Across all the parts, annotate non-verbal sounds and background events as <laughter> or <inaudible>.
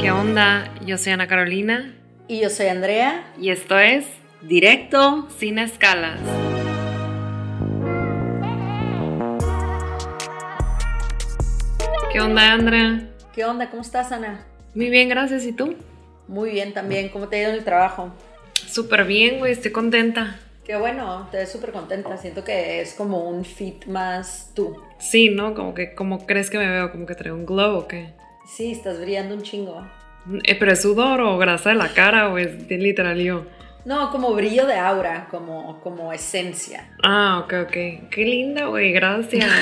¿Qué onda? Yo soy Ana Carolina Y yo soy Andrea. y esto es Directo. Sin Escalas. ¿Qué onda, Andrea? ¿Qué onda? ¿Cómo estás, Ana? Muy bien, gracias. ¿Y tú? Muy bien también. ¿Cómo te ha ido en el trabajo? Súper bien, güey. Estoy contenta. Qué bueno, te ves súper contenta. Siento que es como un fit más tú. Sí, ¿no? Como que, ¿cómo crees que me veo? ¿Como que traigo un glow o qué? Sí, estás brillando un chingo. Eh, ¿Pero es sudor o grasa de la cara o es literal yo? No, como brillo de aura, como, como esencia. Ah, ok, ok. Qué linda, güey. Gracias. <laughs>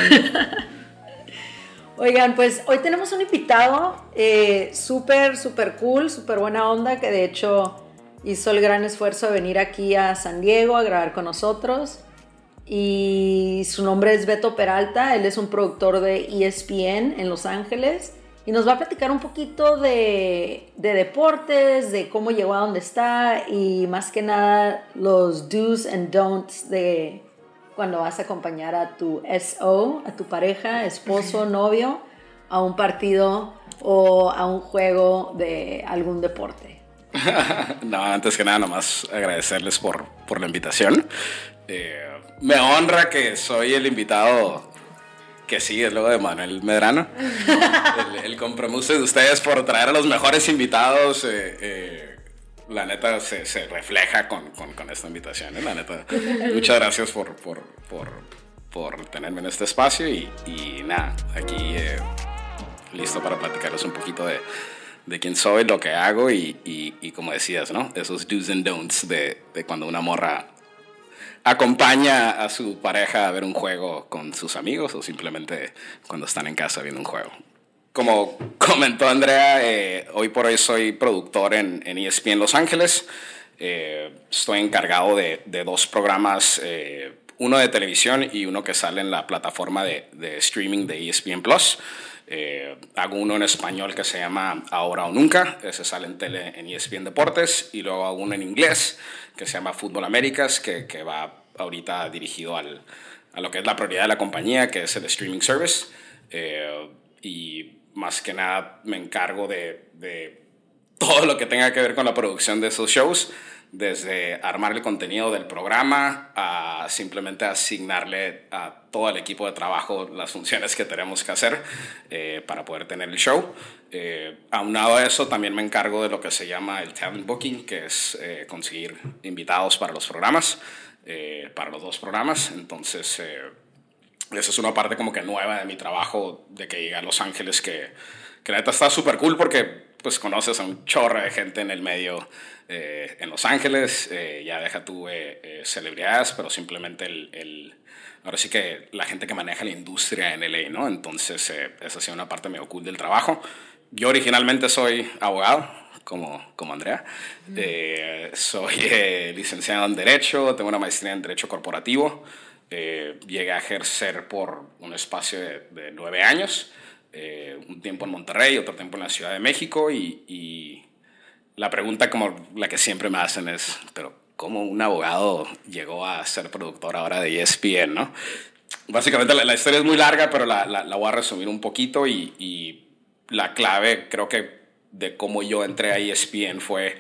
Oigan, pues hoy tenemos un invitado eh, súper, súper cool, súper buena onda, que de hecho hizo el gran esfuerzo de venir aquí a San Diego a grabar con nosotros. Y su nombre es Beto Peralta, él es un productor de ESPN en Los Ángeles. Y nos va a platicar un poquito de, de deportes, de cómo llegó a donde está y más que nada los do's and don'ts de cuando vas a acompañar a tu SO, a tu pareja, esposo, novio, a un partido o a un juego de algún deporte. <laughs> no, antes que nada, nomás agradecerles por, por la invitación. Eh, me honra que soy el invitado que sigue luego de Manuel Medrano. el, compromiso de ustedes por traer a los mejores invitados. Eh, eh, la neta se, refleja con, con, esta invitación. ¿eh? La neta, muchas gracias por, por, por, por tenerme en este espacio y, y nada, aquí listo para platicarles un poquito de, de quién soy, lo que hago y, y, y, como decías, ¿no? Esos do's and don'ts de, de cuando una morra acompaña a su pareja a ver un juego con sus amigos o simplemente cuando están en casa viendo un juego. Como comentó Andrea, eh, hoy por hoy soy productor en, en ESPN Los Ángeles. Eh, estoy encargado de, de dos programas, eh, uno de televisión y uno que sale en la plataforma de, de streaming de ESPN Plus. Eh, hago uno en español que se llama Ahora o Nunca, ese sale en tele en ESPN Deportes, y luego hago uno en inglés que se llama Fútbol Américas, que, que va ahorita dirigido al, a lo que es la prioridad de la compañía, que es el streaming service. Eh, y más que nada me encargo de, de, todo lo que tenga que ver con la producción de esos shows, desde armar el contenido del programa a simplemente asignarle a todo el equipo de trabajo las funciones que tenemos que hacer eh, para poder tener el show. Eh, aunado a eso, también me encargo de lo que se llama el talent booking, que es eh, conseguir invitados para los programas, eh, para los dos programas. Entonces, esa es una parte como que nueva de mi trabajo, de que llegué a Los Ángeles, que, que la neta está súper cool porque pues conoces a un chorro de gente en el medio eh, en Los Ángeles, eh, ya deja tú eh, eh, celebridades, pero simplemente el, el, ahora sí que la gente que maneja la industria en LA, ¿no? Entonces esa ha sido una parte medio cool del trabajo. Yo originalmente soy abogado, como, como Andrea. Soy licenciado en Derecho, tengo una maestría en Derecho Corporativo. Llegué a ejercer por un espacio de, de nueve años, eh, un tiempo en Monterrey, otro tiempo en la Ciudad de México y, la pregunta como la que siempre me hacen es, pero ¿cómo un abogado llegó a ser productor ahora de ESPN, no? Básicamente la, historia es muy larga, pero la, la, voy a resumir un poquito y, la clave creo que de cómo yo entré a ESPN fue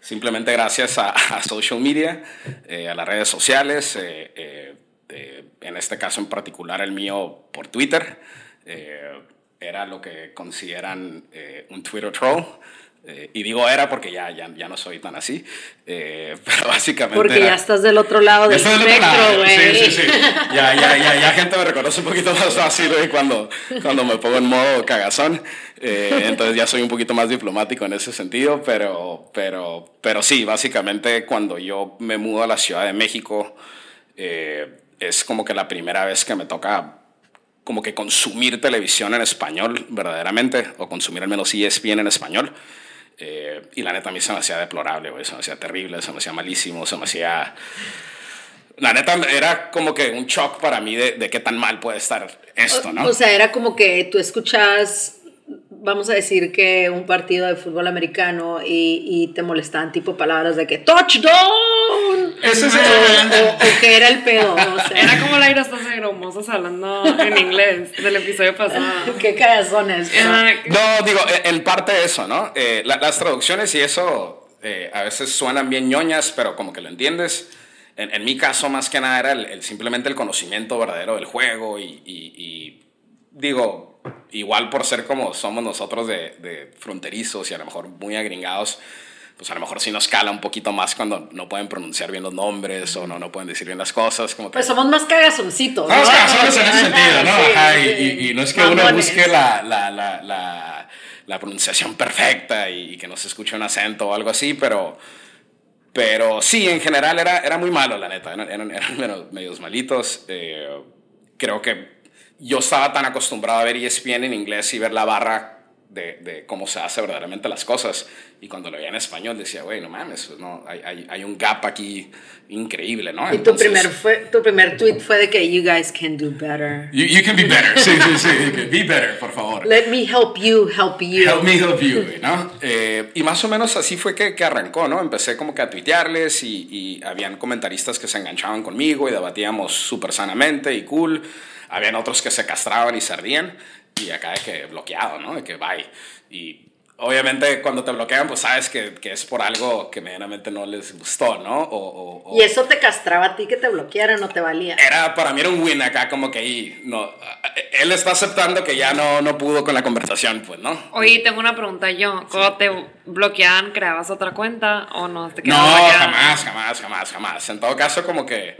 simplemente gracias a, social media, eh, a las redes sociales, eh, en este caso en particular el mío por Twitter. Era lo que consideran eh, un Twitter troll. Eh, y digo era porque ya, ya, ya no soy tan así. Eh, <laughs> pero básicamente. Porque era, ya estás del otro lado del espectro, güey. Sí, sí, sí. Ya, ya, ya, ya gente me reconoce un poquito más fácil güey, cuando, cuando me pongo en modo cagazón. Eh, entonces ya soy un poquito más diplomático en ese sentido. Pero, pero, pero sí, básicamente cuando yo me mudo a la Ciudad de México, eh, es como que la primera vez que me toca como que consumir televisión en español verdaderamente, o consumir al menos ESPN en español. Eh, y la neta a mí se me hacía deplorable, güey, se me hacía terrible, se me hacía malísimo, se me hacía... La neta era como que un shock para mí de, de qué tan mal puede estar esto, ¿no? O, o sea, era como que tú escuchas vamos a decir que un partido de fútbol americano y, y te molestaban tipo palabras de que touchdown Ese es o, el- o- o que era el pedo, o sea, <laughs> Era como la Ira de gromosas hablando en inglés del episodio pasado. <laughs> qué cagazones. Era- No, digo, en- en parte eso, ¿no? Eh, la- las traducciones y eso eh, a veces suenan bien ñoñas, pero como que lo entiendes. En, en mi caso, más que nada, era el, el- simplemente el conocimiento verdadero del juego y, y- y digo, igual por ser como somos nosotros de, de fronterizos y a lo mejor muy agringados, pues a lo mejor sí nos cala un poquito más cuando no pueden pronunciar bien los nombres o no, no pueden decir bien las cosas. Como que Pues somos más cagazoncitos. Vamos ¿no? hacerlos en ese sentido, ¿no? Sí, Ajá, y, sí. y- y no es que uno Mamones. busque la, la, la, la, la pronunciación perfecta y, que no se escuche un acento o algo así, pero, pero sí, en general era, era muy malo, la neta. Eran, eran, eran medio- medios malitos. Eh, creo que yo estaba tan acostumbrado a ver ESPN en inglés y ver la barra de, de cómo se hace verdaderamente las cosas. Y cuando lo veía en español decía, güey, no mames, pues, no, hay, hay, hay un gap aquí increíble, ¿no? Y tu primer, fue, tu primer tweet fue de que you guys can do better. You, you can be better. <laughs> Sí, sí, sí. Be better, por favor. Let me help you help you. Help me help you, ¿no? Eh, y más o menos así fue que, que arrancó, ¿no? Empecé como que a tuitearles y, y habían comentaristas que se enganchaban conmigo y debatíamos súper sanamente y cool. Habían otros que se castraban y se ardían y acá de que bloqueado, ¿no? De que bye. Y obviamente cuando te bloquean, pues sabes que, que es por algo que medianamente no les gustó, ¿no? O, o- o- Y eso te castraba a ti que te bloquearan o te valía. era para mí era un win acá como que ahí no él está aceptando que ya no no pudo con la conversación pues no Oye, tengo una pregunta yo. ¿Cuando te bloqueaban, creabas otra cuenta o no? ¿Te no bloqueada? jamás jamás jamás jamás en todo caso como que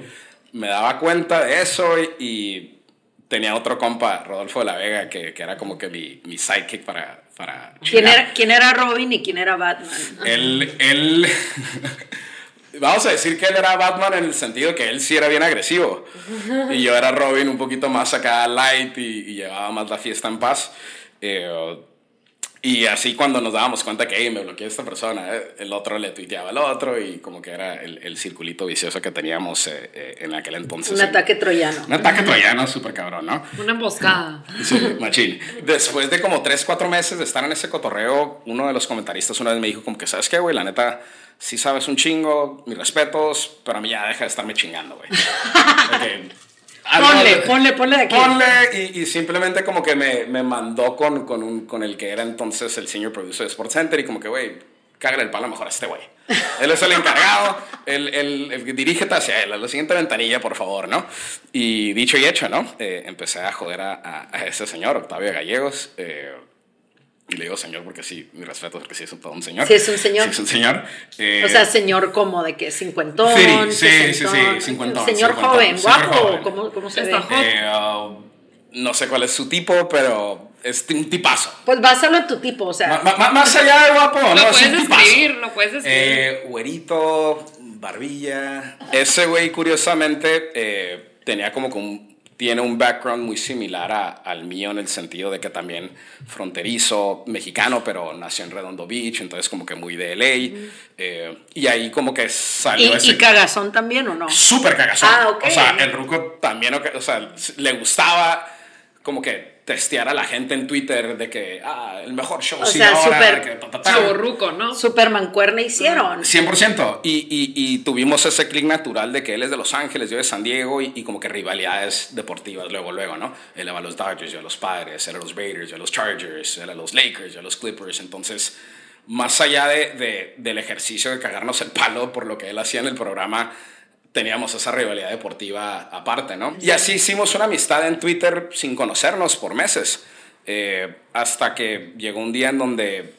me daba cuenta de eso y, y tenía otro compa Rodolfo de la Vega que, que era como que mi, mi sidekick para para ¿Quién era, ¿Quién era Robin y quién era Batman? él él <laughs> Vamos a decir que él era Batman en el sentido que él sí era bien agresivo. Y yo era Robin un poquito más acá light y, y llevaba más la fiesta en paz. Eh, y así cuando nos dábamos cuenta que "Ey, me bloqueó esta persona, eh, el otro le tuiteaba al otro y como que era el, el circulito vicioso que teníamos eh, eh, en aquel entonces. Un ataque troyano. Un ataque troyano súper cabrón, ¿no? Una emboscada. Sí, machín. Después de como 3, 4 meses de estar en ese cotorreo, uno de los comentaristas una vez me dijo como que, ¿sabes qué, güey? La neta, sí sabes un chingo, mis respetos, pero a mí ya deja de estarme chingando, güey. <laughs> Ok. Ponle, ponle, ponle de aquí. Ponle y, y simplemente como que me, me mandó con, con, un, con el que era entonces el senior producer de Sports Center y como que, güey, cágale el palo mejor a este güey. Él es el encargado, el, el, el, dirígete hacia él, a la siguiente ventanilla, por favor, ¿no? Y dicho y hecho, ¿no? Eh, empecé a joder a, a, a, ese señor, Octavio Gallegos. Eh, y le digo señor porque sí, mi respeto, porque sí es todo un señor. Sí, es un señor. Sí, es un señor. Eh, o sea, señor como de que cincuentón, sí, sí, sí, sí, cincuentón. Señor cincuentón, joven, señor guapo, joven. ¿cómo, cómo se Está ve? joven. Eh, uh, no sé cuál es su tipo, pero es un tipazo. Pues básalo en tu tipo, o sea. Ma- ma- más allá de guapo, Lo no, es puedes un tipazo. describir, lo puedes describir. Eh, güerito, barbilla. Ese güey, curiosamente, eh, tenía como que un, tiene un background muy similar a- al mío en el sentido de que también fronterizo, mexicano, pero nació en Redondo Beach, entonces como que muy de LA. eh, y ahí como que ¿Y, salió ese... y cagazón también o no? Súper cagazón. Ah, ok. O sea, el ruco también, o sea, le gustaba como que testear a la gente en Twitter de que, ah, el mejor show O sin sea, hora, súper que ta, ta, ta. Chavorruco, ¿no? Super mancuerna hicieron. 100%. Y, y, y tuvimos ese clic natural de que él es de Los Ángeles, yo de San Diego, y, y como que rivalidades deportivas luego, luego, ¿no? Él iba a los Dodgers, yo a los Padres, él a los Raiders, yo a los Chargers, él a los Lakers, yo a los Clippers. Entonces, más allá de, de- del ejercicio de cagarnos el palo por lo que él hacía en el programa, teníamos esa rivalidad deportiva aparte, ¿no? Y así hicimos una amistad en Twitter sin conocernos por meses. Eh, hasta que llegó un día en donde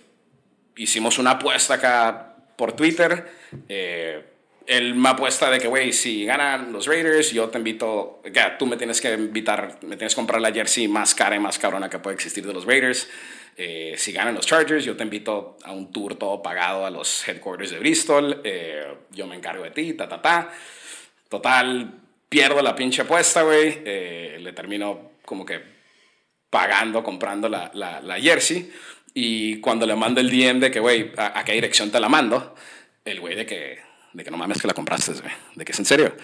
hicimos una apuesta acá por Twitter. Eh, él me apuesta de que, güey, si ganan los Raiders, yo te invito, ya, tú me tienes que invitar, me tienes que comprar la jersey más cara y más cabrona que puede existir de los Raiders. Eh, si ganan los Chargers, yo te invito a un tour todo pagado a los headquarters de Bristol. Eh, yo me encargo de ti, ta, ta, ta. Total, pierdo la pinche apuesta, güey. Eh, le termino como que pagando, comprando la, la, la jersey. Y cuando le mando el DM de que, güey, ¿a, a qué dirección te la mando? El güey de que, de que no mames que la compraste, güey. De que es en serio.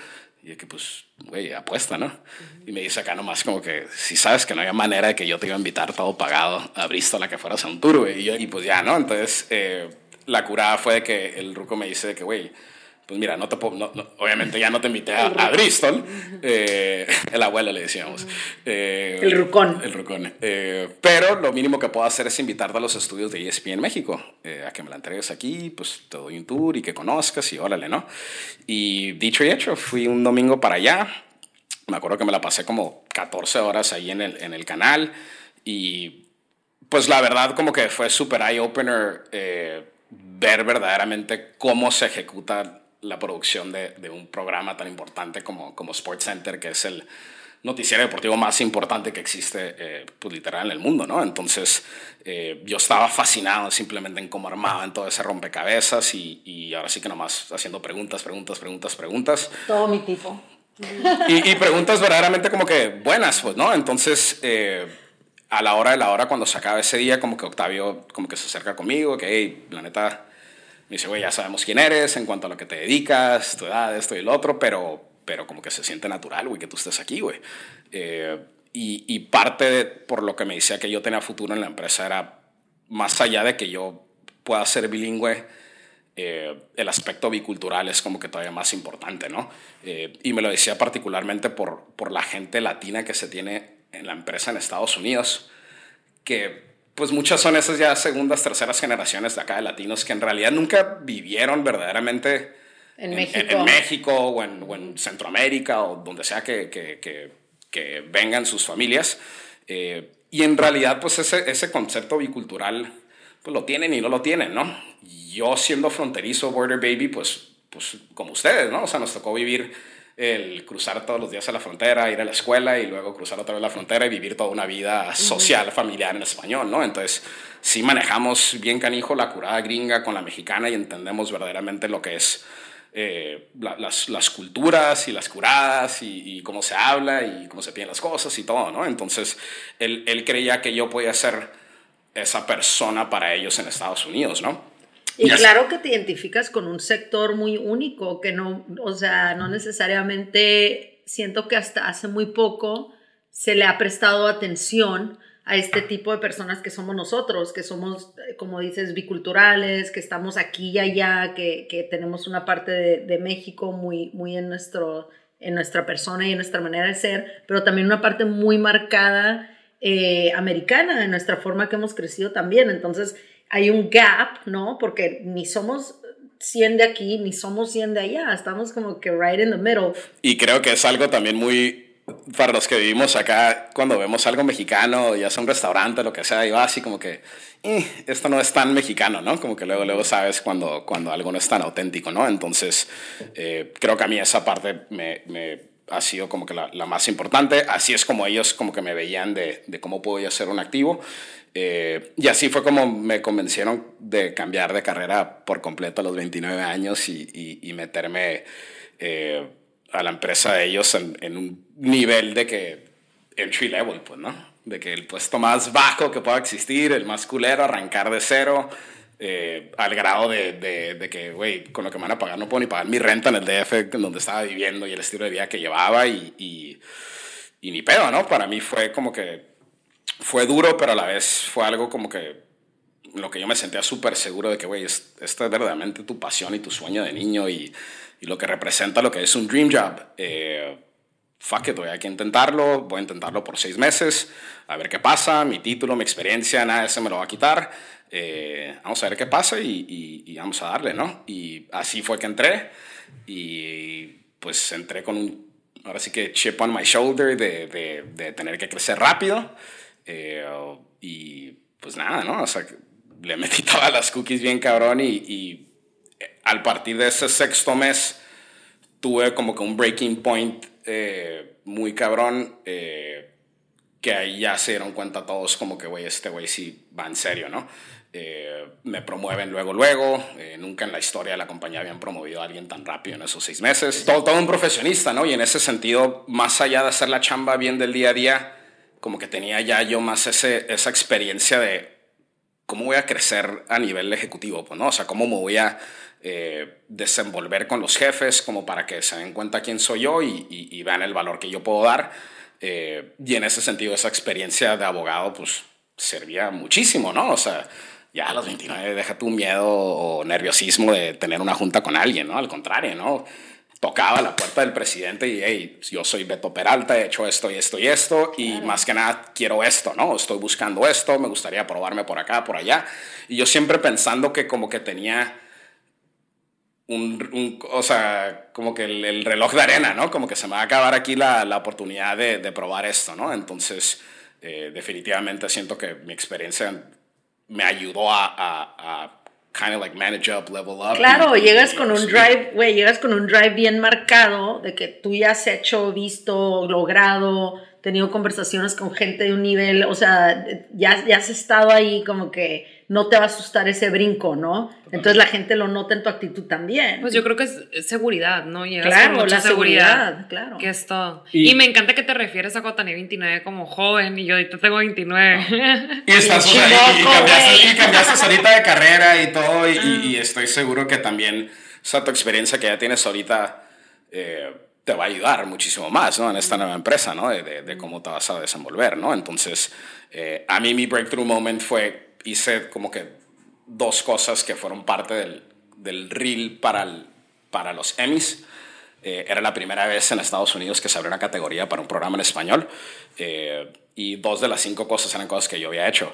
Y yo que, pues, güey, apuesta, ¿no? Y me dice acá nomás como que, si sabes que no había manera de que yo te iba a invitar todo pagado a Bristol a que fueras a un tour, güey. Y, yo, y pues ya, ¿no? Entonces, eh, la curada fue de que el ruco me dice que, güey, pues mira, no te puedo, obviamente ya no te invité a, Bristol, eh, <laughs> el abuelo le decíamos. Eh, el rucón. El rucón. Eh, pero lo mínimo que puedo hacer es invitarte a los estudios de ESPN México, a que me la entregues aquí, pues te doy un tour y que conozcas y órale, ¿no? Y dicho y hecho, fui un domingo para allá, me acuerdo que me la pasé como 14 horas ahí en el, en el canal y pues la verdad como que fue súper eye-opener ver verdaderamente cómo se ejecuta la producción de, de, un programa tan importante como, como Sports Center, que es el noticiero deportivo más importante que existe, eh, pues literal, en el mundo, ¿no? Entonces, eh, yo estaba fascinado simplemente en cómo armaban todo ese rompecabezas y, y, ahora sí que nomás haciendo preguntas, preguntas, preguntas, preguntas. Todo mi tipo. Y, y preguntas verdaderamente como que buenas, pues, ¿no? Entonces, eh, a la hora de la hora, cuando se acaba ese día, como que Octavio como que se acerca conmigo, que, hey, la neta me dice, güey, ya sabemos quién eres en cuanto a lo que te dedicas, tu edad, esto y el otro, pero, pero como que se siente natural, güey, que tú estés aquí, güey. Eh, y, y, parte de, por lo que me decía que yo tenía futuro en la empresa era, más allá de que yo pueda ser bilingüe, eh, el aspecto bicultural es como que todavía más importante, ¿no? Eh, y me lo decía particularmente por, por la gente latina que se tiene en la empresa en Estados Unidos, que pues muchas son esas ya segundas, terceras generaciones de acá de latinos que en realidad nunca vivieron verdaderamente en, México. En, México o en, o en, Centroamérica o donde sea que, que, que, que vengan sus familias. Eh, y en realidad, pues ese, ese concepto bicultural, pues lo tienen y no lo tienen, ¿no? Yo siendo fronterizo, border baby, pues, pues como ustedes, ¿no? O sea, nos tocó vivir el cruzar todos los días a la frontera, ir a la escuela y luego cruzar otra vez la frontera y vivir toda una vida social, familiar en español, ¿no? Entonces, sí manejamos bien canijo la curada gringa con la mexicana y entendemos verdaderamente lo que es eh, las, las, culturas y las curadas y, cómo se habla y cómo se piden las cosas y todo, ¿no? Entonces, él, él creía que yo podía ser esa persona para ellos en Estados Unidos, ¿no? Y claro que te identificas con un sector muy único, que no, o sea, no necesariamente siento que hasta hace muy poco se le ha prestado atención a este tipo de personas que somos nosotros, que somos, como dices, biculturales, que estamos aquí y allá, que, que tenemos una parte de, de, México muy, muy en, nuestro, en nuestra persona y en nuestra manera de ser, pero también una parte muy marcada eh, americana, en nuestra forma que hemos crecido también. Entonces, hay un gap, ¿no? Porque ni somos 100 de aquí, ni somos 100 de allá, estamos como que right in the middle. Y creo que es algo también muy, para los que vivimos acá, cuando vemos algo mexicano, ya sea un restaurante, lo que sea, y va así como que, eh, esto no es tan mexicano, ¿no? Como que luego, luego sabes cuando, cuando algo no es tan auténtico, ¿no? Entonces, eh, creo que a mí esa parte me, me ha sido como que la, más importante. Así es como ellos como que me veían de, cómo podía ser un activo. Eh, y así fue como me convencieron de cambiar de carrera por completo a los 29 años y, y, meterme eh, a la empresa de ellos en, en, un nivel de que entry level, pues, ¿no? De que el puesto más bajo que pueda existir, el más culero, arrancar de cero, eh, al grado de, de, de que, güey, con lo que me van a pagar no puedo ni pagar mi renta en el DF donde estaba viviendo y el estilo de vida que llevaba y, y, y ni pedo, ¿no? Para mí fue como que fue duro, pero a la vez fue algo como que lo que yo me sentía súper seguro de que, güey, esto es verdaderamente tu pasión y tu sueño de niño y, y lo que representa lo que es un dream job. Eh, fuck it, voy a intentarlo, voy a intentarlo por seis meses, a ver qué pasa, mi título, mi experiencia, nada de eso me lo va a quitar. Eh, vamos a ver qué pasa y, y, y, vamos a darle, ¿no? Y así fue que entré y pues entré con un, ahora sí que chip on my shoulder de, de, de tener que crecer rápido. Eh, y pues nada, ¿no? O sea, le metí <laughs> todas las cookies bien cabrón y, y, eh, al partir de ese sexto mes tuve como que un breaking point eh, muy cabrón que ahí ya se dieron cuenta todos como que, güey, este güey sí va en serio, ¿no? me promueven luego, luego. nunca en la historia de la compañía habían promovido a alguien tan rápido en esos seis meses. Todo, todo un profesionista, ¿no? Y en ese sentido, más allá de hacer la chamba bien del día a día, como que tenía ya yo más ese, esa experiencia de cómo voy a crecer a nivel ejecutivo, pues, ¿no? O sea, cómo me voy a eh, desenvolver con los jefes como para que se den cuenta quién soy yo y, y, vean el valor que yo puedo dar. Eh, y en ese sentido, esa experiencia de abogado, pues, servía muchísimo, ¿no? O sea, ya a los 29 deja tu miedo o nerviosismo de tener una junta con alguien, ¿no? Al contrario, ¿no? Tocaba la puerta del presidente y, hey, yo soy Beto Peralta, he hecho esto y esto y esto, y más que nada quiero esto, ¿no? Estoy buscando esto, me gustaría probarme por acá, por allá. Y yo siempre pensando que como que tenía un, o sea, como que el, reloj de arena, ¿no? Como que se me va a acabar aquí la, la oportunidad de, de, probar esto, ¿no? Entonces, eh, definitivamente siento que mi experiencia me ayudó a, a, a kind of like manage up, level up. Claro, llegas con un drive, güey, llegas con un drive bien marcado de que tú ya has hecho, visto, logrado, tenido conversaciones con gente de un nivel, o sea, ya, ya has estado ahí como que no te va a asustar ese brinco, ¿no? Entonces la gente lo nota en tu actitud también. Pues yo creo que es seguridad, ¿no? Llegas claro, con mucha la seguridad, claro. Que es todo. Y, me encanta que te refieres a cuando tenía 29 como joven y yo ahorita tengo 29. <laughs> Y estás, o sea, y, cambiaste, ahorita de carrera y todo y, estoy seguro que también, o sea, tu experiencia que ya tienes ahorita... Eh, te va a ayudar muchísimo más ¿no? en esta nueva empresa, ¿no? de, de, cómo te vas a desenvolver. ¿no? Entonces, eh, a mí mi breakthrough moment fue hice como que dos cosas que fueron parte del, del reel para, para los Emmys. Eh, era la primera vez en Estados Unidos que se abrió una categoría para un programa en español eh, y dos de las cinco cosas eran cosas que yo había hecho.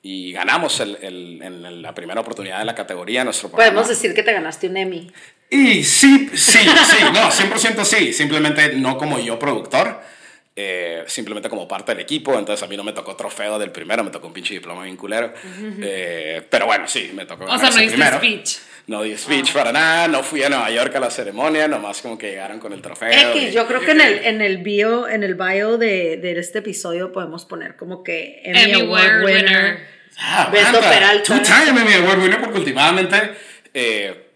Y ganamos el, el, en la primera oportunidad de la categoría nuestro programa. Podemos decir que te ganaste un Emmy. Y sí, sí, sí, no, 100% sí, simplemente no como yo productor. Eh, simplemente como parte del equipo, entonces a mí no me tocó trofeo del primero, me tocó un pinche diploma bien culero. Eh, pero bueno, sí, me tocó. O sea, no diste speech. No di speech para nada, no fui a Nueva York a la ceremonia, nomás como que llegaron con el trofeo. X, yo creo que en el, en el bio, en el bio de, de este episodio podemos poner como que Emmy, Award winner. Ah, Beto Peralta. Two time Emmy Award winner porque últimamente eh,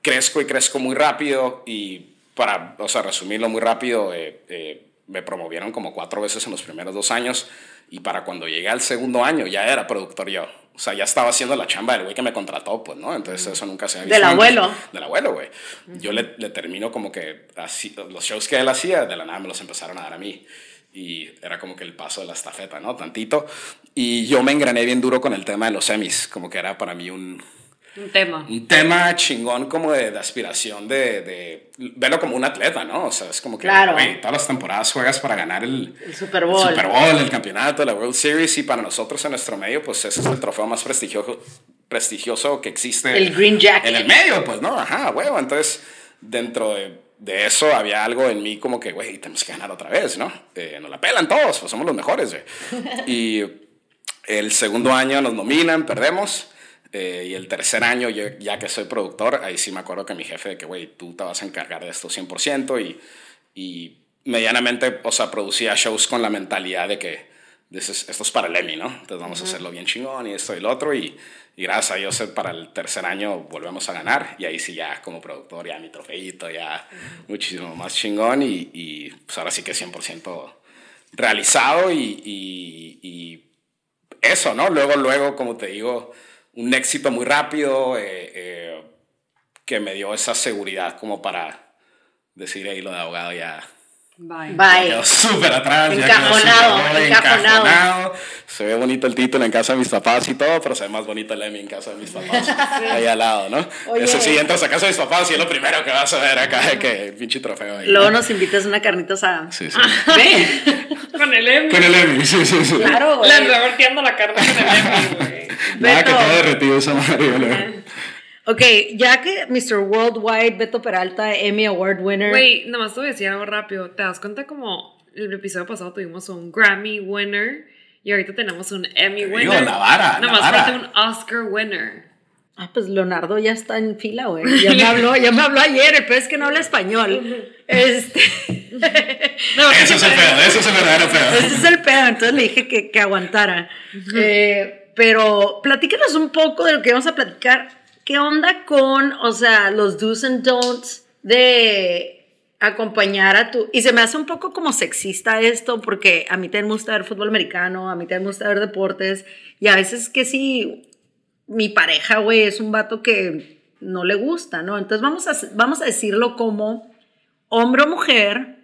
crezco y crezco muy rápido y para, o sea, resumirlo muy rápido, eh, me promovieron como cuatro veces en los primeros dos años y para cuando llegué al segundo año ya era productor yo. O sea, ya estaba haciendo la chamba del güey que me contrató, pues, ¿no? Entonces eso nunca se había visto. Del abuelo. Del abuelo, güey. Yo le, le, termino como que así, los shows que él hacía, de la nada me los empezaron a dar a mí. Y era como que el paso de la estafeta, ¿no? Tantito. Y yo me engrané bien duro con el tema de los semis, como que era para mí un, un tema. Un tema chingón como de, de aspiración de, de, verlo como un atleta, ¿no? O sea, es como que claro. todas las temporadas juegas para ganar el, el, Super Bowl. el Super Bowl, el campeonato, la World Series y para nosotros en nuestro medio, pues ese es el trofeo más prestigioso, prestigioso que existe. El Green Jacket. En el medio, pues, ¿no? Ajá, huevo. Entonces, dentro de, de eso había algo en mí como que, güey, tenemos que ganar otra vez, ¿no? Eh, nos la pelan todos, pues somos los mejores, güey. <laughs> y el segundo año nos nominan, perdemos. Eh, y el tercer año, yo, ya que soy productor, ahí sí me acuerdo que mi jefe de que, güey, tú te vas a encargar de esto 100% y, y medianamente, o sea, producía shows con la mentalidad de que esto es para el Emmy, ¿no? Entonces vamos a hacerlo bien chingón y esto y lo otro y, y gracias a Dios para el tercer año volvemos a ganar y ahí sí ya como productor ya mi trofeito ya muchísimo más chingón y, y, pues ahora sí que 100% realizado y, y eso, ¿no? Luego, luego, como te digo, un éxito muy rápido eh, eh, que me dio esa seguridad como para decir ahí lo de abogado ya. Bye. Bye. súper atrás. Encajonado, ya encajonado. Se ve bonito el título en casa de mis papás y todo, pero se ve más bonito el Emmy en casa de mis papás. <laughs> Ahí al lado, ¿no? Oye, Eso sí, entras a casa de mis papás y es lo primero que vas a ver acá, que pinche trofeo ahí. Luego nos invitas a una carnita asada. Sí, sí. Ve. <laughs> Con el Emmy. Con el Emmy, sí, sí, sí. Claro, güey. Le la carne con el Emmy, güey. <laughs> Nada que todo derretido esa madre, <laughs> Ok, ya que Mr. Worldwide, Beto Peralta, Emmy Award winner. Güey, nomás te voy a decir algo rápido. ¿Te das cuenta como el episodio pasado tuvimos un Grammy winner y ahorita tenemos un Emmy winner? Digo, la vara. Nomás la vara. falta un Oscar winner. Ah, pues Leonardo ya está en fila, güey. Ya me <laughs> habló, ya me habló ayer, pero es que no habla español. Este. no, eso es el pedo, eso es el verdadero pedo. Ese es el pedo, entonces le dije que, que aguantara. eh, pero platícanos un poco de lo que vamos a platicar. ¿Qué onda con, o sea, los do's and don'ts de acompañar a tu... Y se me hace un poco como sexista esto, porque a mí me gusta ver fútbol americano, a mí me gusta ver deportes, y a veces que sí, mi pareja, güey, es un vato que no le gusta, ¿no? Entonces vamos a, vamos a decirlo como hombre o mujer,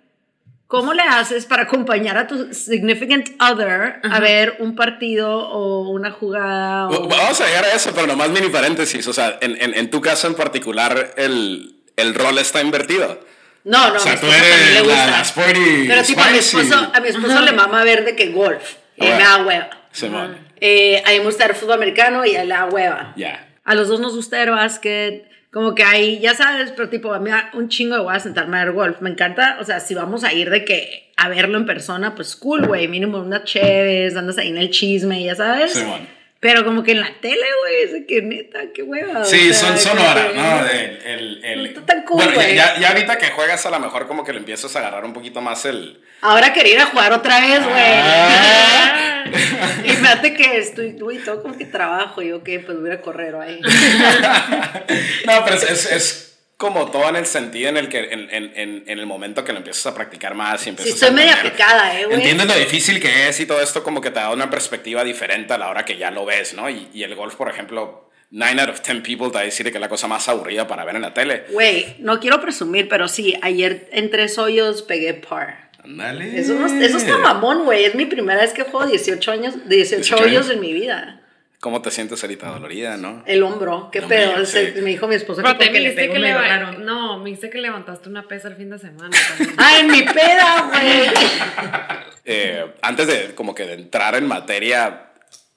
¿cómo le haces para acompañar a tu significant other a ver un partido o una jugada? o- Vamos a llegar a eso, pero nomás mini paréntesis. O sea, en, en, en tu caso en particular, el, el rol está invertido. No, no, o sea, a mi tú esposo también le eres la, gusta. la sporty Pero tipo, a mi esposo, a mi esposo le mama ver de que golf. Y me da hueva. Simón. Eh, a mí me gusta el fútbol americano y a da hueva. Ya. A los dos nos gusta el básquet. Como que ahí, ya sabes, pero tipo, a mí un chingo de hueva sentarme a ver golf. Me encanta, o sea, si vamos a ir de que a verlo en persona, pues cool, güey. Mínimo unas cheves, andas ahí en el chisme, ya sabes. Simón. Pero como que en la tele, güey, que neta, qué hueva. o Sí, sea, son, son como horas, que- ¿no? El, el, el- No está tan cool, Bueno, ya- ya, ya ahorita que juegas a lo mejor como que le empiezas a agarrar un poquito más el... Ahora quería ir a jugar otra vez, güey. Ah. <laughs> y fíjate que estoy, güey, todo como que trabajo. Y yo, que pues voy a correr ahí. <laughs> no, pero es, es, es como todo en el sentido en el que en, en, en, en el momento que lo empiezas a practicar más y Sí, empiezas estoy a media picada, eh, güey. Entiendes lo difícil que es y todo esto como que te da una perspectiva diferente a la hora que ya lo ves, ¿no? Y, y el golf, por ejemplo, 9 out of 10 people te va a decir que es la cosa más aburrida para ver en la tele. Güey, no quiero presumir, pero sí, ayer en tres hoyos pegué par. Ándale. Eso, no- eso está mamón, güey. Es mi primera vez que juego 18 años, 18, 18 hoyos años. en mi vida. ¿Cómo te sientes ahorita dolorida, no? El hombro, qué No, pedo. sí. me dijo mi esposa Pero que le dijiste pegó que, raro. no, me dijiste que levantaste una pesa el fin de semana. ¡Ah, en mi peda, güey! <laughs> Eh, antes de como que de entrar en materia,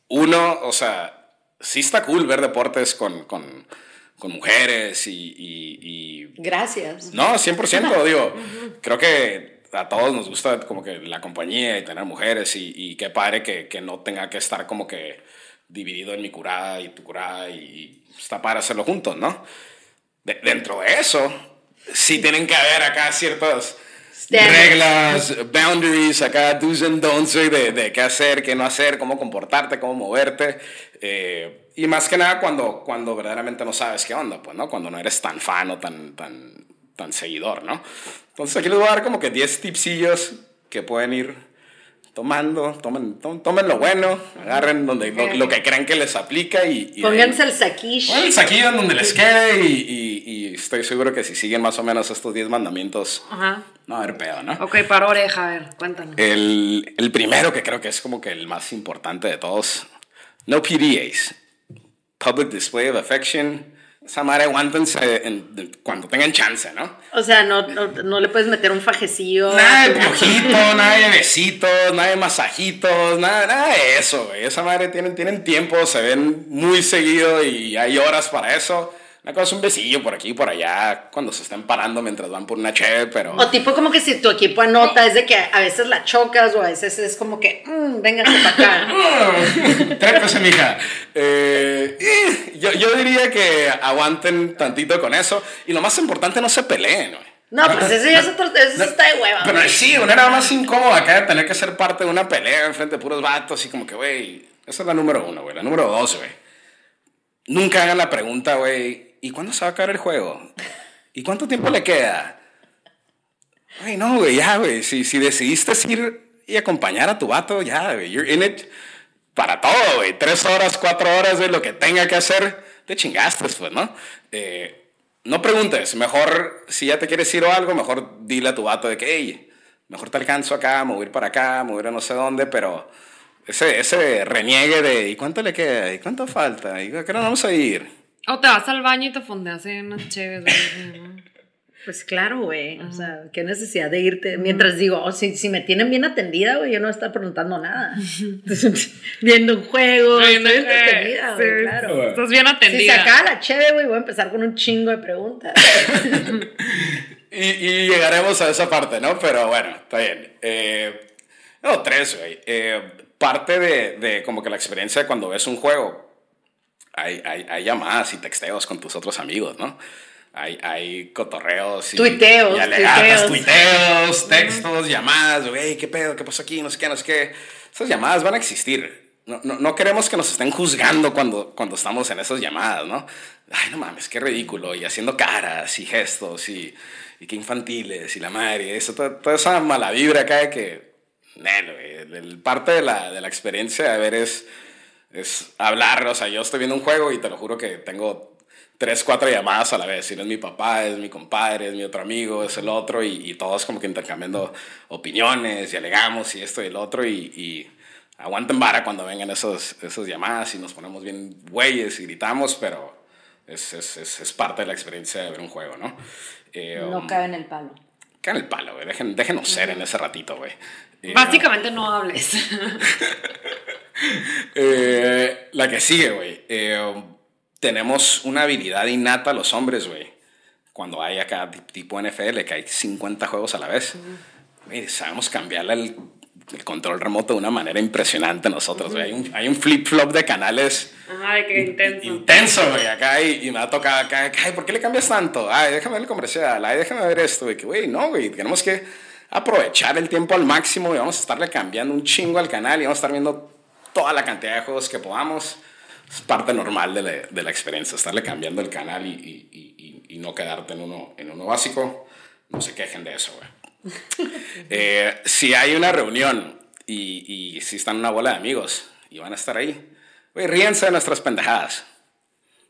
uno, o sea, sí está cool ver deportes con, con, con mujeres y, y- y Gracias. No, 100%, <laughs> digo, creo que a todos nos gusta como que la compañía y tener mujeres y, y qué padre que, que no tenga que estar como que dividido en mi curada y tu curada y está padre hacerlo juntos, ¿no? De- dentro de eso, sí tienen que haber acá ciertas Standards. reglas, boundaries, acá do's and don'ts de, de qué hacer, qué no hacer, cómo comportarte, cómo moverte. eh, y más que nada cuando, cuando verdaderamente no sabes qué onda, pues, ¿no? Cuando no eres tan fan o tan, tan, tan seguidor, ¿no? Entonces aquí les voy a dar como que 10 tipsillos que pueden ir tomando, tomen, to- tomen lo bueno, agarren donde, lo, lo que crean que les aplica y... y ahí- Pónganse el saquish. Pongan el saquillo en donde les quede y, y- y estoy seguro que si siguen más o menos estos 10 mandamientos, Ajá. no va a haber pedo, ¿no? Ok, para oreja, a ver, cuéntanos. El, el primero que creo que es como que el más importante de todos, no PDAs, Public Display of Affection. Esa madre aguántense en- cuando tengan chance, ¿no? O sea, no, no, no le puedes meter un fajecillo. Nada de piojito, nada de besitos, nada de masajitos, nada, nada de eso, güey. Esa madre tienen, tienen tiempo, se ven muy seguido y hay horas para eso. Una cosa es un besillo por aquí y por allá cuando se están parando mientras van por una cheve, pero... O tipo como que si tu equipo anota, es de que a veces la chocas o a veces es como que, mmm, véngase para acá. <laughs> Trépese, mija. Eh, y yo, yo diría que aguanten tantito con eso. Y lo más importante, no se peleen, güey. No, pues eso ya es otro, eso está de hueva. Pero güey. sí, una era más incómoda acá de tener que ser parte de una pelea enfrente de puros vatos. Y como que, güey, esa es la número uno, güey. La número dos, güey. Nunca hagan la pregunta, güey, ¿y cuándo se va a acabar el juego? ¿Y cuánto tiempo le queda? Güey, no, güey, ya, güey. Si, si decidiste ir y acompañar a tu vato, ya, güey. You're in it para todo, güey. Tres horas, cuatro horas, güey, lo que tenga que hacer, te chingaste, pues, ¿no? Eh, no preguntes. Mejor, si ya te quieres ir o algo, mejor dile a tu vato de que, hey, mejor te alcanzo acá, ir para acá, voy a no sé dónde, pero ese, ese reniegue de, ¿y cuánto le queda? ¿Y cuánto falta? ¿Y a qué hora vamos a ir? O te vas al baño y te fondeas en unas chéves. Pues claro, güey. O sea, qué necesidad de irte. Mientras digo, oh, si, si me tienen bien atendida, güey, yo no voy a estar preguntando nada. <laughs> Viendo un juego, Ay, estoy entretenida, sí, güey, claro. Estás bien Si se atendida. acaba la cheve, güey, voy a empezar con un chingo de preguntas. <laughs> Y, y llegaremos a esa parte, ¿no? Pero bueno, está bien. Eh, no, tres, güey. Eh, parte de, de como que la experiencia de cuando ves un juego, hay, hay, hay llamadas y texteos con tus otros amigos, ¿no? Hay, hay cotorreos y... Tuiteos, y alegatas, tuiteos. tuiteos, textos, llamadas, güey, ¿qué pedo? ¿Qué pasó aquí? No sé qué, no sé qué. Esas llamadas van a existir. No, no, no queremos que nos estén juzgando cuando, cuando estamos en esas llamadas, ¿no? Ay, no mames, qué ridículo. Y haciendo caras y gestos y, y qué infantiles y la madre. Eso, toda, toda esa mala vibra acá de que... Nel, güey, el- el parte de la, de la experiencia de ver es es hablar, o sea, yo estoy viendo un juego y te lo juro que tengo tres, cuatro llamadas a la vez. Si no es mi papá, es mi compadre, es mi otro amigo, es el otro, y, y todos como que intercambiando opiniones y alegamos y esto y el otro, y, y aguanten vara cuando vengan esos, esas llamadas y nos ponemos bien güeyes y gritamos, pero es, es, es, es parte de la experiencia de ver un juego, ¿no? Eh, No um, cabe en el palo. caen el palo, güey. Dejen, déjenos ser en ese ratito, güey. Eh, Básicamente no hables. <laughs> Eh, la que sigue, güey. Eh, tenemos una habilidad innata los hombres, güey. Cuando hay acá ti- tipo NFL, que hay 50 juegos a la vez. Güey, sabemos cambiarle el, el control remoto de una manera impresionante nosotros, güey. Hay un, hay un flip-flop de canales Ay, qué intenso. intenso, güey, acá y, y me ha tocado acá, ay, ¿por qué le cambias tanto? Ay, déjame ver el comercial, ay, déjame ver esto, güey, que güey, no, güey, tenemos que aprovechar el tiempo al máximo y vamos a estarle cambiando un chingo al canal y vamos a estar viendo toda la cantidad de juegos que podamos. Es parte normal de la, de la experiencia, estarle cambiando el canal y, y- y- no quedarte en uno, en uno básico. No se quejen de eso, güey. <laughs> Eh, si hay una reunión y, y si están una bola de amigos y van a estar ahí, güey, ríense de nuestras pendejadas.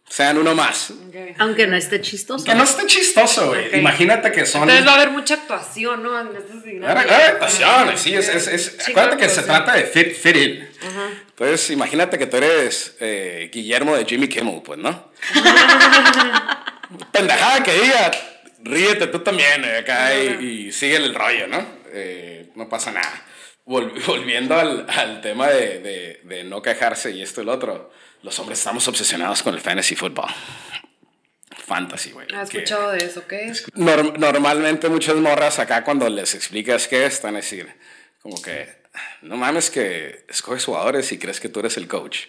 Sean uno más. Ok. Aunque no esté chistoso. Que no esté chistoso, güey. Ok. Imagínate que son... Entonces va a haber mucha actuación, ¿no? En estas actuaciones, sí, es, es, es- acuérdate que se trata de fit, fit in. Entonces, imagínate que tú eres eh, Guillermo de Jimmy Kimmel, pues, ¿no? <laughs> Pendejada que diga, ríete tú también eh, acá y, y sigue el rollo, ¿no? Eh, no pasa nada. Vol- <laughs> volviendo al, al tema de, de- de no quejarse y esto y lo otro, los hombres estamos obsesionados con el fantasy football. Fantasy, güey. ¿Has que- escuchado de eso? ¿Qué? Norm- normalmente muchas morras acá cuando les explicas qué están a decir, como que, no mames que escoges jugadores y crees que tú eres el coach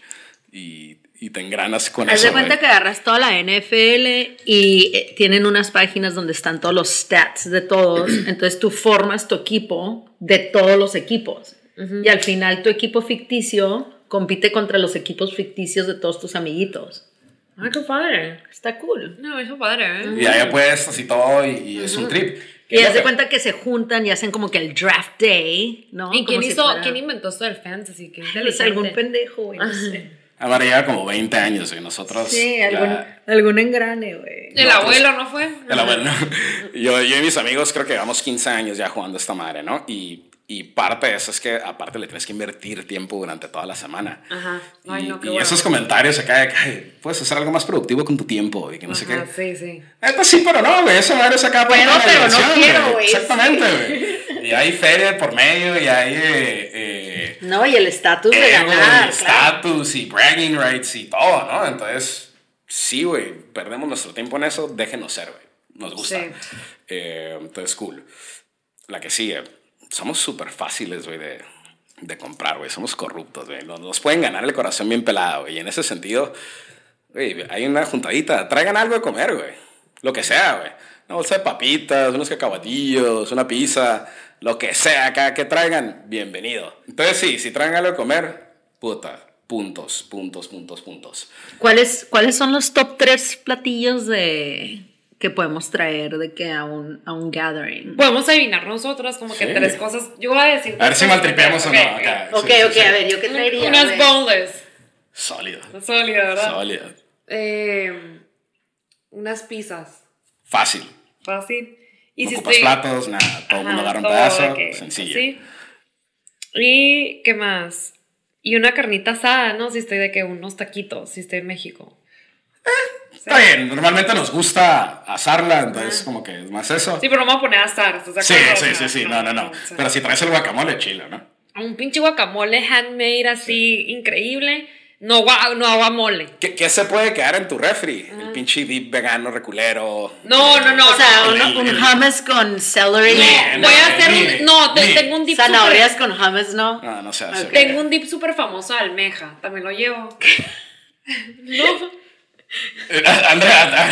y, y te engranas con Haz eso. de cuenta que agarras toda la NFL y eh, tienen unas páginas donde están todos los stats de todos. <clears throat> Entonces tú formas tu equipo de todos los equipos. Y al final tu equipo ficticio compite contra los equipos ficticios de todos tus amiguitos. Ay, qué padre. Está cool. No, eso padre, ¿eh? Y hay apuestas y todo y, y es un trip. Y haz de cuenta que se juntan y hacen como que el draft day, ¿no? ¿Y quién Como si hizo, fuera- quién inventó esto del fantasy? ¿Quién Pues algún pendejo, güey. no sé. Ahora lleva como 20 años y nosotros... Sí, ya- algún, algún engrane, güey. El No, abuelo, ¿no fue? El abuelo. <laughs> Yo, yo y mis amigos creo que llevamos 15 años ya jugando esta madre, ¿no? Y, y parte de eso es que aparte le tienes que invertir tiempo durante toda la semana. Ajá. Ay, y, no, y bueno. esos comentarios acá de que "Ay, puedes hacer algo más productivo con tu tiempo y que no sé Ajá, qué. sí, sí. Neta, sí, pero no, güey. Esa madre es acá Bueno, para la pero no quiero, güey, Exactamente, güey. Y hay feria por medio y hay eh, eh, No, y el estatus de ganar. y claro. status y bragging rights y todo, ¿no? Entonces, sí, güey. Perdemos nuestro tiempo en eso. Déjenos ser, güey. Nos gusta. Sí. Eh, entonces, cool. La que sigue. Somos súper fáciles, güey, de, de comprar, güey. Somos corruptos, güey. Nos, pueden ganar el corazón bien pelado, güey. Y en ese sentido, güey, hay una juntadita. Traigan algo de comer, güey. Lo que sea, güey. Una bolsa de papitas, unos cacahuatillos, una pizza, lo que sea acá que traigan, bienvenido. Entonces, sí, si traen algo de comer, puta, puntos, puntos, puntos, puntos. ¿Cuáles, ¿Cuáles son los top tres platillos de que podemos traer de que a un, a un gathering? Podemos adivinar nosotros como que Sí. tres cosas. Yo voy a decir. A ver si maltripeamos o no Ok, acá. Ok, Sí, sí, ok, sí. a ver, ¿yo qué traería? Unas güey? boneless. Sólido. Sólida, ¿verdad? Sólido. Eh, unas pizzas. Fácil. Fácil. Y no si estoy. platos, nada. Todo el mundo agarra un pedazo. que- sencillo. Sí. ¿Y qué más? Y una carnita asada, ¿no? Si estoy de que unos taquitos, si estoy en México. Está bien, normalmente nos gusta asarla, entonces como que es más eso. Sí, pero no me voy a poner a asar, ¿estás de Sí, acuerdo? sí, sí, sea, sí, no, no, no. Pero si traes el guacamole, chilo, ¿no? Un pinche guacamole handmade así, increíble. No, gua- no aguamole. ¿Qué, qué se puede quedar en tu refri? El pinche dip vegano reculero. No, no, no. O sea, un, un hummus con celery. Voy a hacer ni- un. No, tengo un dip Zanahorias super- con hummus, ¿no? No, no. Ok. Tengo un dip súper famoso de almeja. También lo llevo. <laughs> no. <laughs> Andrea,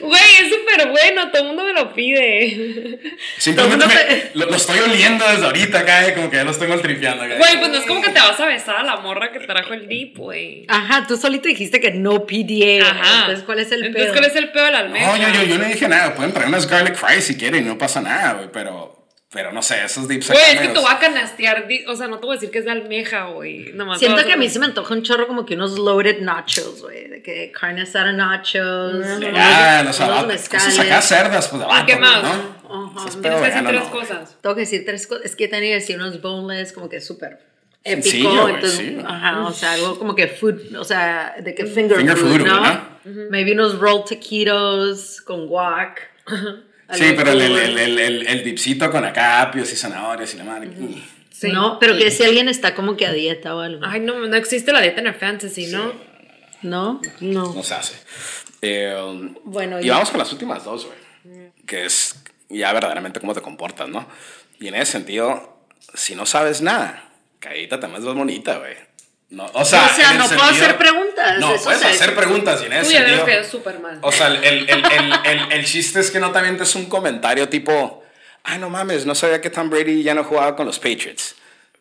Güey, es súper bueno. Todo el mundo me lo pide. simplemente me- lo, lo estoy oliendo desde ahorita acá, eh, como que ya lo estoy maltripeando. acá. Güey, pues no es como que te vas a besar a la morra que trajo el dip, güey. Ajá, tú solito dijiste que no PDA. Ajá. Entonces, ¿cuál es el Entonces, pedo? ¿cuál es el pedo de la almeja? No, yo, yo, yo no dije nada. Pueden traer unas garlic fries si quieren, no pasa nada, güey. Pero Pero no sé, esos dips Güey, es que te voy a canastear. O sea, no te voy a decir que es de almeja, güey. Nomás Siento que a mí se me antoja un chorro como que unos loaded nachos, güey. De que carne asada nachos. Ah, no unos, sé, unos cosas mezcales. acá cerdas, pues vato, ¿Qué más? ¿no? Tienes que decir tres no. cosas. Tengo que decir tres cosas. Es que tenía que decir unos boneless, como que súper épico. Sencillo, entonces, sí. ajá, o sea, algo como que food, o sea, de que finger, Finger food, food, ¿no? ¿no? Maybe unos rolled taquitos con guac. <laughs> Sí, pero el, el, el, el, el, el dipsito con acá apios y zanahorias y la madre. Sí. No, pero que si alguien está como que a dieta o algo. Ay, no, no existe la dieta en el fantasy, ¿no? ¿No? No. No se hace. Eh, Bueno, y y- vamos con las últimas dos, güey. Que es ya verdaderamente cómo te comportas, ¿no? Y en ese sentido, si no sabes nada, caíta también es más bonita, güey. No, o sea, O no puedo hacer preguntas, No, eso puedes hacer preguntas y en ese sentido. que es mal. O sea, el, el, el, el, el- el <laughs> chiste es que no te avientes un comentario tipo, ay, no mames, no sabía que Tom Brady ya no jugaba con los Patriots.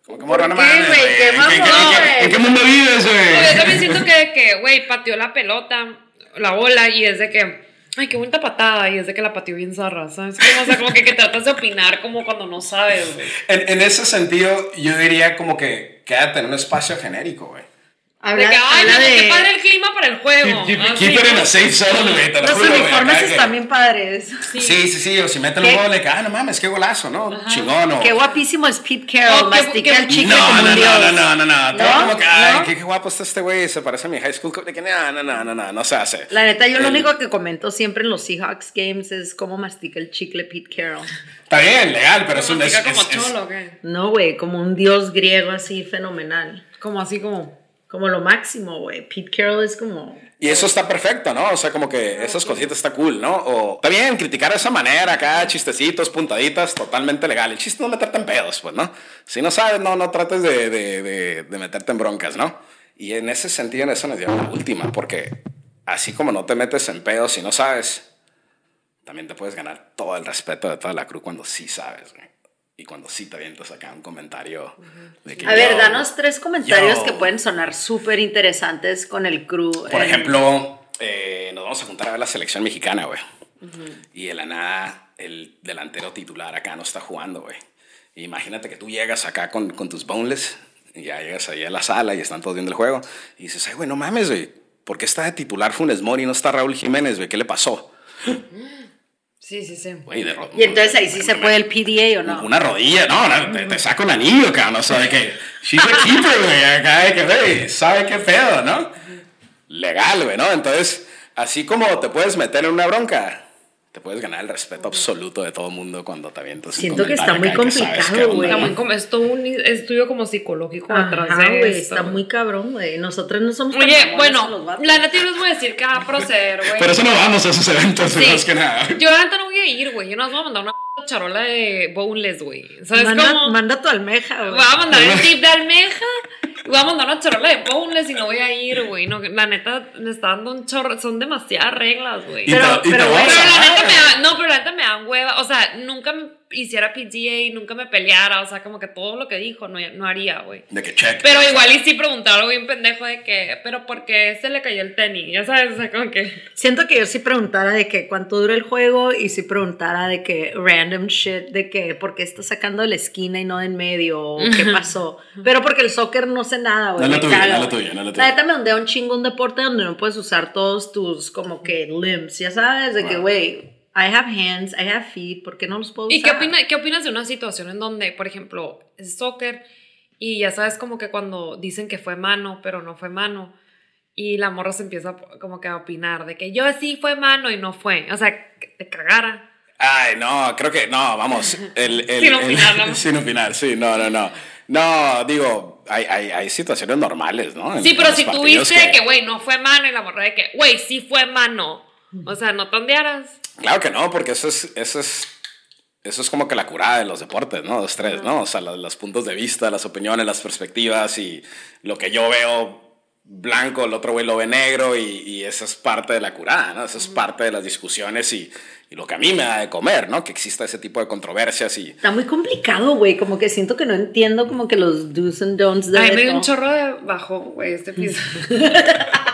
Como que morra, no qué, mames, güey? güey. ¿Qué ¿En qué- en qué- en qué- güey? ¿En qué mundo vives, No, yo güey? también siento que, que, güey, pateó la pelota, la bola, y es de que, ay, qué bonita patada, y es de que la pateó bien zarra, ¿sabes? O sea, como que, que tratas de opinar como cuando no sabes, güey. En, en ese sentido, yo diría como que quédate en un espacio genérico, güey. De Habla, que, ay, habla no, de... qué padre el clima para el juego. Keep, Así, keep it in ¿no? a safe zone, güey, lo Los uniformes están bien padres. Sí, sí, sí, o si meten un gol, de que, ah, no mames, qué golazo, ¿no? Chingón, o... Qué guapísimo es Pete Carroll, Oh, mastica qué- el chicle no, como no, no, dios. no, no, no, no, como que, ay, ¿No? qué, qué guapo está este güey, se parece a mi high school de que, no, no, no, no, no, no se hace. La neta, yo lo El- único que comento siempre en los Seahawks games es cómo mastica el chicle Pete Carroll. Está bien, legal, pero es un... Es, como cholo, ¿qué? No, güey, como un dios griego así fenomenal. Como así como... Como lo máximo, güey. Pete Carroll es como... Y eso está perfecto, ¿no? O sea, como que esas cositas está cool, ¿no? O está bien criticar de esa manera, acá, chistecitos, puntaditas, totalmente legal. El chiste no meterte en pedos, pues, ¿no? Si no sabes, no, no trates de, de, de, de meterte en broncas, ¿no? Y en ese sentido, en eso nos dio la última, porque así como no te metes en pedos si no sabes, también te puedes ganar todo el respeto de toda la crew cuando sí sabes, güey. Y cuando sí te avientas acá un comentario de que A ver, yo- danos tres comentarios Yo. que pueden sonar súper interesantes con el crew. Por ejemplo, eh, nos vamos a juntar a ver la selección mexicana, güey. Y de la nada, el delantero titular acá no está jugando, güey. Imagínate que tú llegas acá con, con tus boneless, y ya llegas ahí a la sala y están todos viendo el juego, y dices, ay, güey, no mames, güey. ¿Por qué está de titular Funes Mori y no está Raúl Jiménez, güey? ¿Qué le pasó? <laughs> Sí, sí, sí. Güey, de ro- Y entonces ahí sí se puede el PDA o no. Una rodilla, no, no, te, te saca un anillo, cabrón, o sea, de que she's a keeper, güey, acá de que, güey, sabe qué pedo, ¿no? Legal, güey, ¿no? Entonces, así como te puedes meter en una bronca, te puedes ganar el respeto absoluto de todo el mundo cuando te avientas Siento que está muy complicado, güey. Es todo un estudio como psicológico atrás de esto. está muy cabrón, güey. Nosotros no somos Oye, bueno, la neta yo les voy a decir que va a proceder, güey. Por eso no vamos a esos eventos, Sí. más que nada. Yo la neta no voy a ir, güey. Yo no voy a mandar una charola de boneless, güey. ¿Sabes manda, cómo? manda tu almeja, güey. Voy a mandar el tip de almeja. Voy a mandar una charola de boneless y no voy a ir, güey. No, la neta me está dando un chorro. Son demasiadas reglas, güey. Pero- pero, Pero la neta me da, no, pero la neta me dan hueva. O sea, nunca me hiciera PGA, nunca me peleara. O sea, como que todo lo que dijo no, no haría, güey. De que check. Pero igual y sí preguntar algo bien pendejo de que, pero ¿por qué se le cayó el tenis? Ya sabes, o sea, como que. Siento que yo sí preguntara de que cuánto dura el juego y sí preguntara de que random shit, de que por qué está sacando de la esquina y no de en medio, o qué <laughs> pasó. Pero porque el soccer no sé nada, güey. No no lo güey. tuyo, no es lo La neta me ondea un chingo un deporte donde no puedes usar todos tus como que limbs, ya sabes, de que, Wow. güey, I have hands, I have feet, ¿por qué no los puedo usar? ¿Y qué, opina- qué opinas de una situación en donde, por ejemplo, es soccer y ya sabes como que cuando dicen que fue mano, pero no fue mano, y la morra se empieza como que a opinar de que yo sí fue mano y no fue, o sea, que te cagara. Ay, no, creo que no, vamos. El, el, Sin el- opinar, ¿no? <laughs> sin opinar, sí, no, no, no. No, digo, hay, hay, hay situaciones normales, ¿no? En- Sí, en pero si tú partidos viste que, güey, no fue mano y la morra de que, güey, sí fue mano, o sea, no tondearas. Claro que no, porque eso es, eso es, eso es como que la curada de los deportes, ¿no? Los tres, ¿no? O sea, los, los puntos de vista, las opiniones, las perspectivas y lo que yo veo blanco, el otro güey lo ve negro y, y esa es parte de la curada, ¿no? Eso es parte de las discusiones y, y lo que a mí me da de comer, ¿no? Que exista ese tipo de controversias y... Está muy complicado, güey, como que siento que no entiendo como que los do's and don'ts de Ay, me dio un chorro de bajo, güey, este piso. <laughs>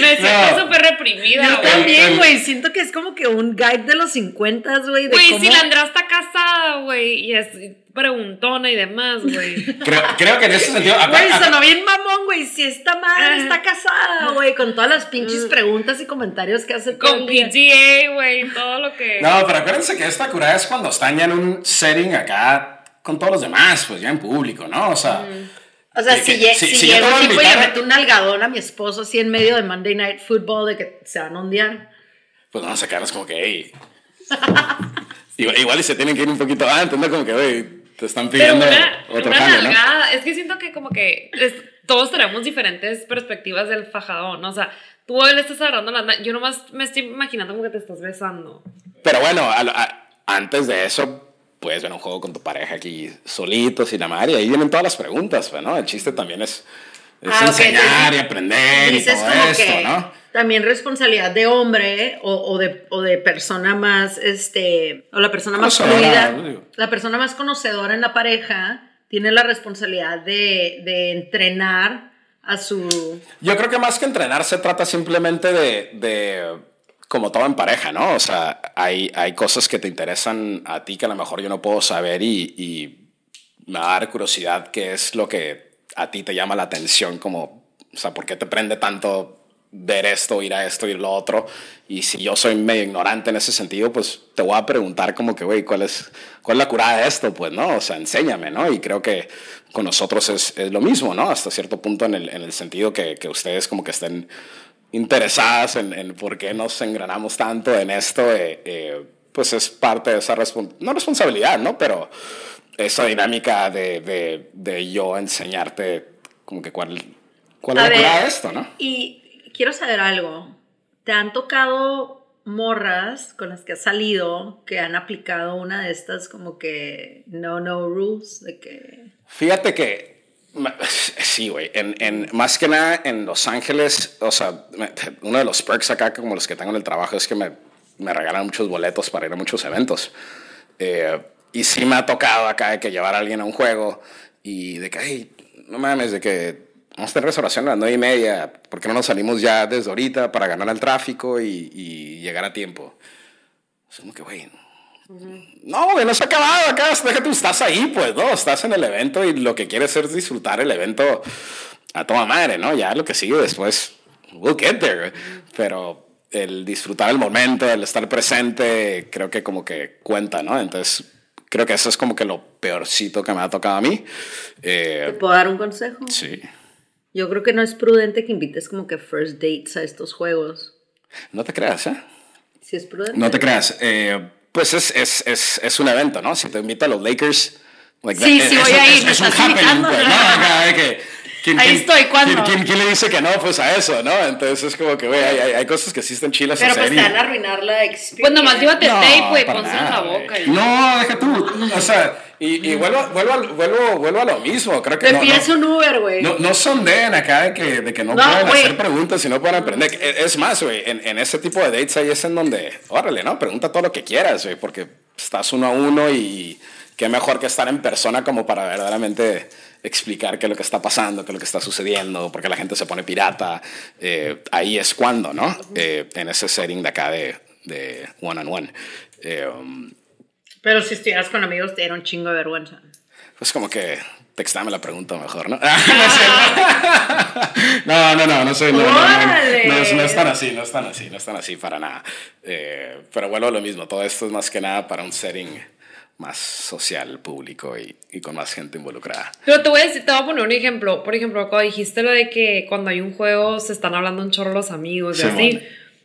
Me siento súper reprimida, Yo güey. también, güey. Siento que es como que un guide de los 50, güey. Güey, cómo- si la Andrea está casada, güey, y es preguntona y demás, güey. Creo, creo que en ese sentido. Güey, sonó bien mamón, güey. Si esta madre Ah. está casada, güey, con todas las pinches preguntas y comentarios que hace todo Con. PGA, güey, todo lo que. No, pero acuérdense que esta curada es cuando están ya en un setting acá con todos los demás, pues ya en público, ¿no? O sea. O sea, si, que- si- si si llega un tipo y le mete un algadón a mi esposo así en medio de Monday Night Football de que se van a ondear. Pues vamos a sacarnos como que, hey. <laughs> igual, igual y se tienen que ir un poquito antes, ¿no? Como que, güey, te están pidiendo una, otro una jale, ¿no? es que siento que como que es- todos tenemos diferentes perspectivas del fajadón, ¿no? O sea, tú le estás agarrando la yo nomás me estoy imaginando como que te estás besando. Pero bueno, a- a- antes de eso, puedes ver un juego con tu pareja aquí solitos y la madre, y ahí vienen todas las preguntas, pues, ¿no? El chiste también es, es Ah, enseñar y aprender y todo como esto, que ¿no? también responsabilidad de hombre o, o de, o de persona más, este, o la persona más fluida, la persona más conocedora en la pareja tiene la responsabilidad de, de entrenar a su... Yo creo que más que entrenar se trata simplemente de, de como todo en pareja, ¿no? O sea, hay, hay cosas que te interesan a ti que a lo mejor yo no puedo saber y, y me va a dar curiosidad qué es lo que a ti te llama la atención, como, o sea, ¿por qué te prende tanto ver esto, ir a esto, ir lo otro? Y si yo soy medio ignorante en ese sentido, pues te voy a preguntar como que, güey, ¿cuál es, ¿cuál es la curada de esto? Pues, ¿no? O sea, enséñame, ¿no? Y creo que con nosotros es, es lo mismo, ¿no? Hasta cierto punto en el, en el sentido que, que ustedes como que estén interesadas en, en por qué nos engranamos tanto en esto, eh, eh, pues es parte de esa respon- no responsabilidad, ¿no? Pero esa dinámica de, de, de yo enseñarte como que cuál, cuál es la de esto, ¿no? Y quiero saber algo. ¿Te han tocado morras con las que has salido que han aplicado una de estas como que no, no rules? De que... Fíjate que, sí, güey, en, en, más que nada en Los Ángeles, o sea, uno de los perks acá, como los que tengo en el trabajo, es que me, me regalan muchos boletos para ir a muchos eventos. Eh, y sí me ha tocado acá de que llevar a alguien a un juego y de que, ay, no mames, de que vamos a tener reservación a las nueve y media, ¿por qué no nos salimos ya desde ahorita para ganar el tráfico y, y llegar a tiempo? Es como que, güey, no, güey, no se ha acabado acá. Déjate, estás ahí, pues, ¿no? Estás en el evento y lo que quieres es disfrutar el evento a toda madre, ¿no? Ya lo que sigue después, we'll get there. Pero el disfrutar el momento, el estar presente, creo que como que cuenta, ¿no? Entonces, creo que eso es como que lo peorcito que me ha tocado a mí. ¿Te Eh, puedo dar un consejo? sí. Yo creo que no es prudente que invites como que first dates a estos juegos. No te creas, ¿eh? Si es prudente. No te creas. Eh, pues es, es, es, es un evento, ¿no? Si te invito a los Lakers. like Sí, that- sí, es- voy a ir, es- un happening, pues, ¿no? Acá, que, ¿quién- Ahí quién- estoy, ¿cuándo? ¿quién, quién, quién le dice que no? Pues a eso, ¿no? Entonces es como que, güey, hay, hay, hay cosas que sí están chilas Pero pues te van a arruinar la experiencia. Pues nomás llévate el No, tape, güey, pónselo en la boca. güey. y- No, deja tú. O sea, y, y vuelvo, vuelvo, vuelvo, vuelvo a lo mismo. Creo que Te no, pides no, un Uber, güey. no, no sondeen acá de que, de que no, No, pueden güey. hacer preguntas y no pueden aprender. E- Es más, güey, en, en ese tipo de dates ahí es en donde, órale, ¿no? Pregunta todo lo que quieras, güey, porque estás uno a uno y qué mejor que estar en persona como para verdaderamente explicar qué es lo que está pasando, qué es lo que está sucediendo, porque la gente se pone pirata. Eh, ahí es cuando, ¿no? Eh, en ese setting de acá de, de one on one. Eh, um, Pero si estuvieras con amigos te diera un chingo de vergüenza. pues como que textame la pregunta mejor, ¿no? <laughs> <laughs> no, no, no, no soy, no, no, no, así, no es tan así, no es tan así para nada. Eh, pero vuelvo a lo mismo, todo esto es más que nada para un setting más social, público y, y con más gente involucrada. Pero te voy a decir, te voy a poner un ejemplo. Por ejemplo, cuando dijiste lo de que cuando hay un juego se están hablando un chorro los amigos y Simón. así.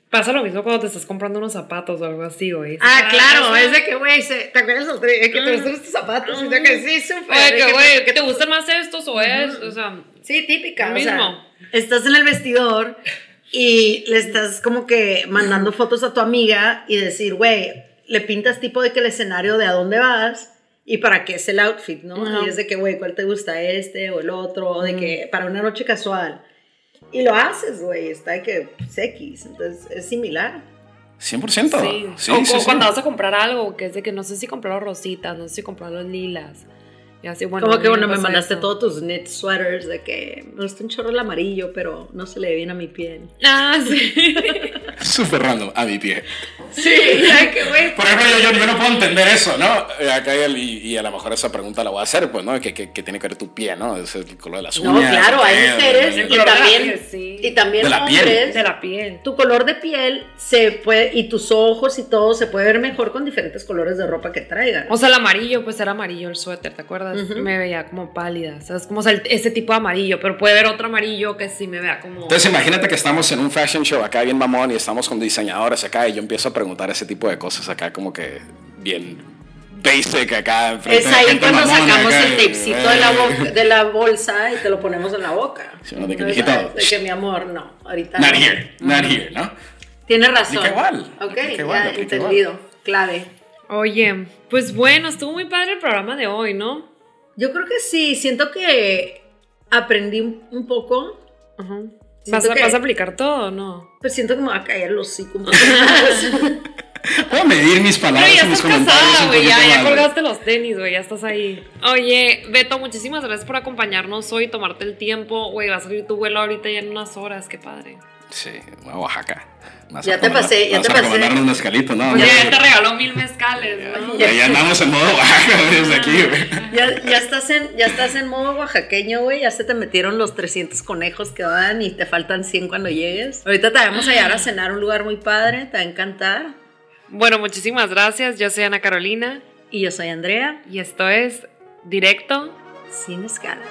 Pasa lo mismo cuando te estás comprando unos zapatos o algo así, güey. Ah, claro, es de que, güey, ¿te acuerdas el otro día que te gustan estos zapatos? Y que sí, súper. Oye, que güey, que te gustan más estos o es, o sea, Sí, típica. Lo o sea, mismo. estás en el vestidor y le estás como que mandando fotos a tu amiga y decir, güey, le pintas tipo de que el escenario de a dónde vas y para qué es el outfit, ¿no? Ajá. Y es de que, güey, ¿cuál te gusta este o el otro? O de que para una noche casual. Y lo haces, güey, está de que pues, X, entonces es similar. 100%. sí. Sí, o, sí, o sí. cuando vas a comprar algo, que es de que no sé si comprar los rositas, no sé si comprar los lilas. Y así, bueno. Como que bueno, me mandaste eso. todos tus knit sweaters de que me gusta un chorro el amarillo, pero no se le ve bien a mi piel. Ah, sí. <laughs> <laughs> Súper random, a mi pie. sí, ya que güey. Por ejemplo, yo, yo, yo no puedo entender eso, ¿no? Eh, Acá y, y a lo mejor esa pregunta la voy a hacer, pues, ¿no? ¿Qué, qué, qué tiene que ver tu pie, no? Es el color de las uñas. No, claro, hay El y color de la también, piel, sí. y también De la piel. De la piel. Tu color de piel se puede, y tus ojos y todo se puede ver mejor con diferentes colores de ropa que traigan. O sea, el amarillo, pues era amarillo el suéter, ¿te acuerdas? Me veía como pálida. O sea, es como o sea, el- ese tipo de amarillo, pero puede haber otro amarillo que sí me vea como. Entonces imagínate que estamos en un fashion show acá bien mamón y estamos con diseñadores acá y yo empiezo a preguntar ese tipo de cosas acá como que bien basic acá. enfrente es de ahí cuando sacamos acá, el y- tapecito de la, boca- de la bolsa y te lo ponemos en la boca. Sí, no, de que, mi amor, no, ahorita Not no. here, not here, ¿no? Tienes razón. Aplica igual, Ok, aplica igual, entendido. Clave. Oye, pues bueno, estuvo muy padre el programa de hoy, ¿no? Yo creo que sí, siento que aprendí un, poco, Ajá. Siento ¿Vas a, que- vas a aplicar todo o no? pero siento que me va a caer los hocico. Puedo <laughs> medir mis Pero palabras ya y mis estás comentarios casada, un güey, ya, ya colgaste los tenis, güey, ya estás ahí. Oye, Beto, muchísimas gracias por acompañarnos hoy, tomarte el tiempo, güey, va a salir tu vuelo ahorita ya en unas horas, qué padre. Sí, a Oaxaca. Ya a te pasé, ya te a pasé. recomendarnos un mezcalito, ¿no? Ya- ya te regaló mil mezcales, ¿no? <laughs> ya, ya andamos en modo Oaxaca <laughs> desde aquí, güey. ya, ya estás en, ya estás en modo oaxaqueño, güey. Ya se te metieron los 300 conejos que van y te faltan 100 cuando llegues. Ahorita te vamos a llevar a cenar a un lugar muy padre, te va a encantar. Bueno, muchísimas gracias, yo soy Ana Carolina Y yo soy Andrea, y esto es Directo sin escalas.